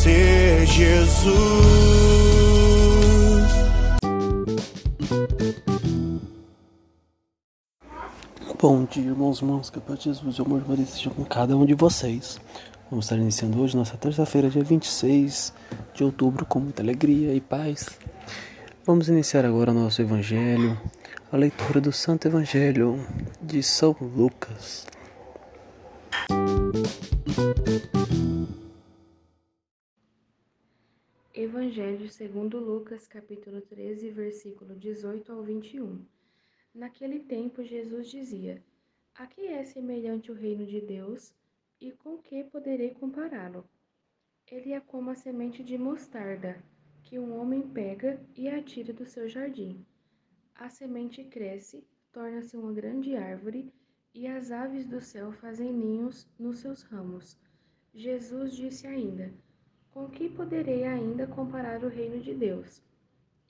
Conhecer Jesus. Bom dia, irmãos irmãs, que a paz de Jesus e o amor de esteja com cada um de vocês. Vamos estar iniciando hoje, nossa terça-feira, dia 26 de outubro, com muita alegria e paz. Vamos iniciar agora nosso Evangelho, a leitura do Santo Evangelho de São Lucas. Evangelho segundo Lucas, capítulo 13, versículo 18 ao 21. Naquele tempo Jesus dizia: A que é semelhante o reino de Deus e com que poderei compará-lo? Ele é como a semente de mostarda, que um homem pega e atira do seu jardim. A semente cresce, torna-se uma grande árvore, e as aves do céu fazem ninhos nos seus ramos. Jesus disse ainda: com que poderei ainda comparar o reino de Deus?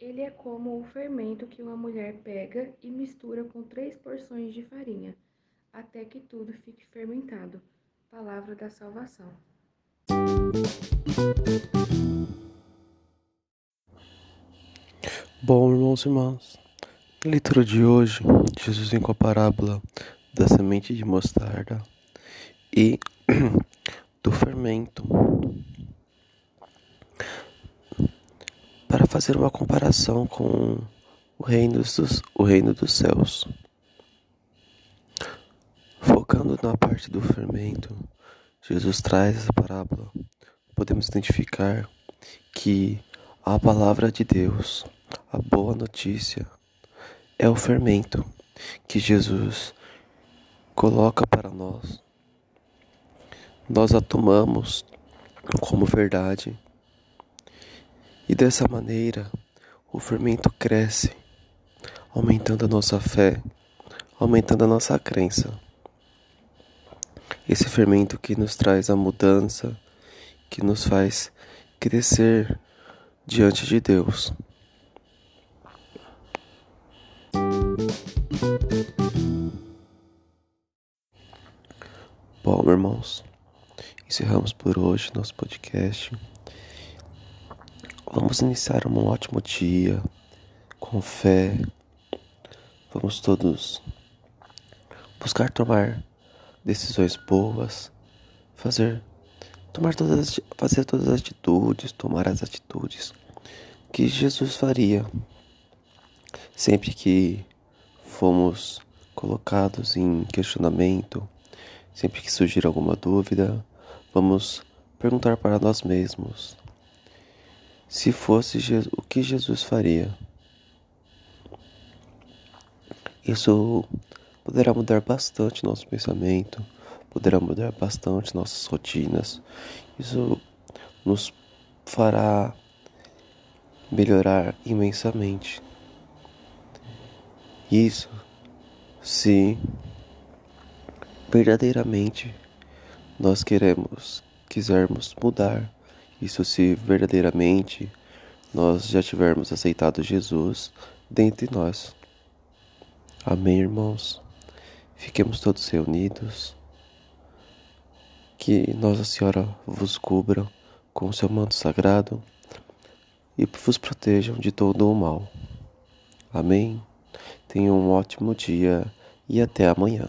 Ele é como o fermento que uma mulher pega e mistura com três porções de farinha, até que tudo fique fermentado. Palavra da salvação. Bom, irmãos e irmãs, na leitura de hoje, Jesus vem com a parábola da semente de mostarda e do fermento para fazer uma comparação com o reino dos, o reino dos céus. Focando na parte do fermento, Jesus traz essa parábola. Podemos identificar que a palavra de Deus, a boa notícia, é o fermento que Jesus coloca para nós. Nós a tomamos como verdade. E dessa maneira, o fermento cresce, aumentando a nossa fé, aumentando a nossa crença. Esse fermento que nos traz a mudança, que nos faz crescer diante de Deus. Bom, irmãos, encerramos por hoje nosso podcast. Vamos iniciar um ótimo dia com fé. Vamos todos buscar tomar decisões boas, fazer tomar todas as, fazer todas as atitudes, tomar as atitudes que Jesus faria sempre que fomos colocados em questionamento, sempre que surgir alguma dúvida, vamos perguntar para nós mesmos se fosse Jesus, o que Jesus faria. Isso poderá mudar bastante nosso pensamento, poderá mudar bastante nossas rotinas. Isso nos fará melhorar imensamente. Isso se verdadeiramente nós queremos, quisermos mudar. Isso se verdadeiramente nós já tivermos aceitado Jesus dentre nós. Amém, irmãos. Fiquemos todos reunidos. Que Nossa Senhora vos cubra com o seu manto sagrado e vos protejam de todo o mal. Amém. Tenham um ótimo dia e até amanhã.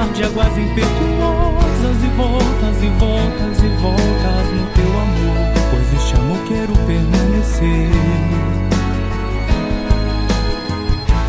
mar de águas impetuosas e voltas e voltas e voltas no teu amor, pois este amor quero permanecer.